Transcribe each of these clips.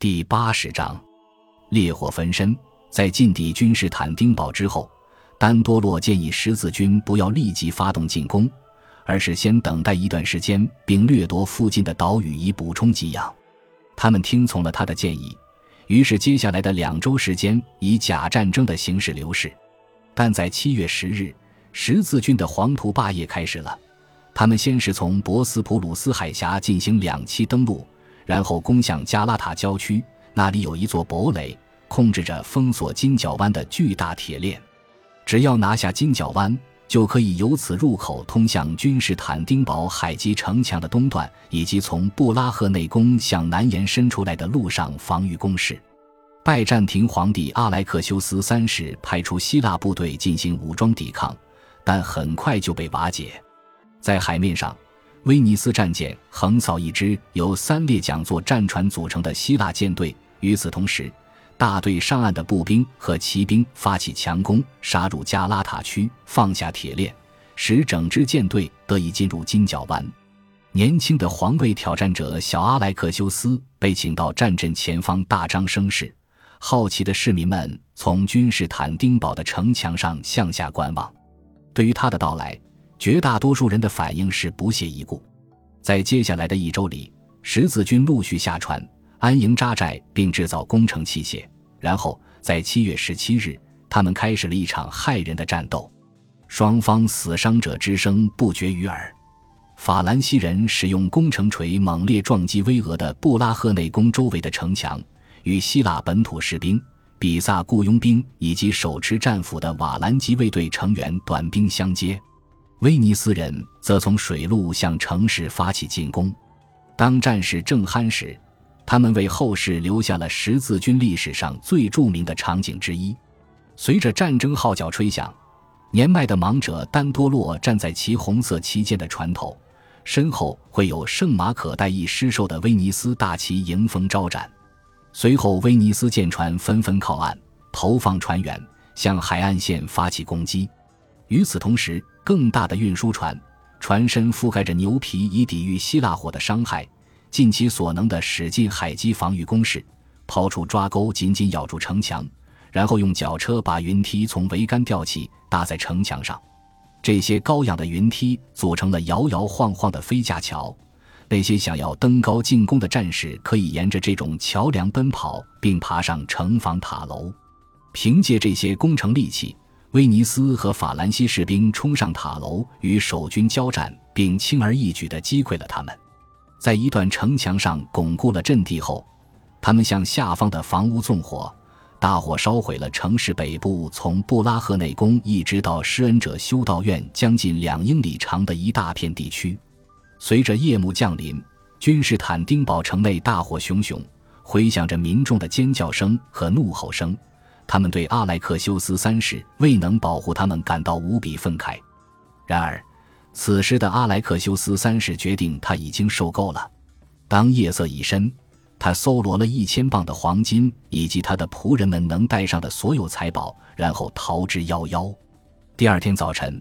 第八十章，烈火焚身。在进抵君士坦丁堡之后，丹多洛建议十字军不要立即发动进攻，而是先等待一段时间，并掠夺附近的岛屿以补充给养。他们听从了他的建议，于是接下来的两周时间以假战争的形式流逝。但在七月十日，十字军的黄土霸业开始了。他们先是从博斯普鲁斯海峡进行两栖登陆，然后攻向加拉塔郊区，那里有一座堡垒，控制着封锁金角湾的巨大铁链。只要拿下金角湾，就可以由此入口通向君士坦丁堡海基城墙的东段，以及从布拉赫内宫向南延伸出来的陆上防御工事。拜占庭皇帝阿莱克修斯三世派出希腊部队进行武装抵抗，但很快就被瓦解。在海面上，威尼斯战舰横扫一支由三列桨座战船组成的希腊舰队。与此同时，大队上岸的步兵和骑兵发起强攻，杀入加拉塔区，放下铁链，使整支舰队得以进入金角湾。年轻的皇位挑战者小阿莱克修斯被请到战阵前方，大张声势。好奇的市民们从君士坦丁堡的城墙上向下观望。对于他的到来，绝大多数人的反应是不屑一顾。在接下来的一周里，十字军陆续下船、安营扎寨，并制造工程器械。然后，在七月十七日，他们开始了一场骇人的战斗，双方死伤者之声不绝于耳。法兰西人使用工程锤猛烈撞击巍峨的布拉赫内宫周围的城墙，与希腊本土士兵、比萨雇佣兵以及手持战斧的瓦兰吉卫队成员短兵相接。威尼斯人则从水路向城市发起进攻。当战事正酣时，他们为后世留下了十字军历史上最著名的场景之一。随着战争号角吹响，年迈的王者丹多洛站在其红色旗舰的船头，身后会有圣马可代义狮兽的威尼斯大旗迎风招展。随后，威尼斯舰船纷纷靠岸，投放船员，向海岸线发起攻击。与此同时，更大的运输船，船身覆盖着牛皮，以抵御希腊火的伤害，尽其所能地驶进海基防御工事，抛出抓钩，紧紧咬住城墙，然后用脚车把云梯从桅杆吊起，搭在城墙上。这些高仰的云梯组成了摇摇晃晃的飞架桥，那些想要登高进攻的战士可以沿着这种桥梁奔跑，并爬上城防塔楼。凭借这些工程利器。威尼斯和法兰西士兵冲上塔楼，与守军交战，并轻而易举地击溃了他们。在一段城墙上巩固了阵地后，他们向下方的房屋纵火，大火烧毁了城市北部从布拉赫内宫一直到施恩者修道院将近两英里长的一大片地区。随着夜幕降临，君士坦丁堡城内大火熊熊，回响着民众的尖叫声和怒吼声。他们对阿莱克修斯三世未能保护他们感到无比愤慨。然而，此时的阿莱克修斯三世决定他已经受够了。当夜色已深，他搜罗了一千磅的黄金以及他的仆人们能带上的所有财宝，然后逃之夭夭。第二天早晨，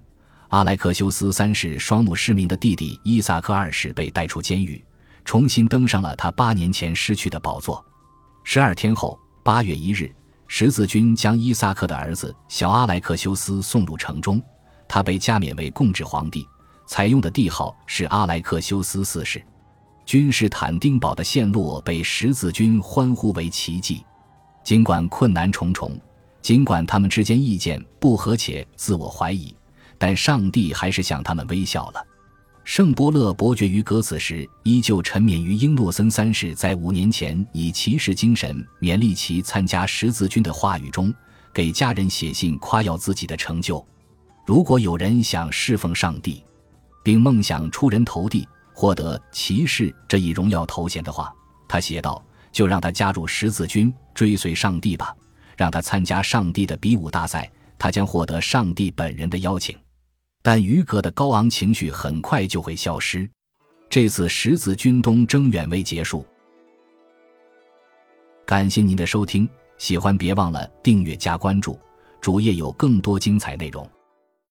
阿莱克修斯三世双目失明的弟弟伊萨克二世被带出监狱，重新登上了他八年前失去的宝座。十二天后，八月一日。十字军将伊萨克的儿子小阿莱克修斯送入城中，他被加冕为共治皇帝，采用的帝号是阿莱克修斯四世。君士坦丁堡的陷落被十字军欢呼为奇迹。尽管困难重重，尽管他们之间意见不合且自我怀疑，但上帝还是向他们微笑了。圣波勒伯爵于格此时依旧沉湎于英诺森三世在五年前以骑士精神勉励其参加十字军的话语中，给家人写信夸耀自己的成就。如果有人想侍奉上帝，并梦想出人头地，获得骑士这一荣耀头衔的话，他写道：“就让他加入十字军，追随上帝吧。让他参加上帝的比武大赛，他将获得上帝本人的邀请。”但于格的高昂情绪很快就会消失。这次十字军东征远未结束。感谢您的收听，喜欢别忘了订阅加关注，主页有更多精彩内容。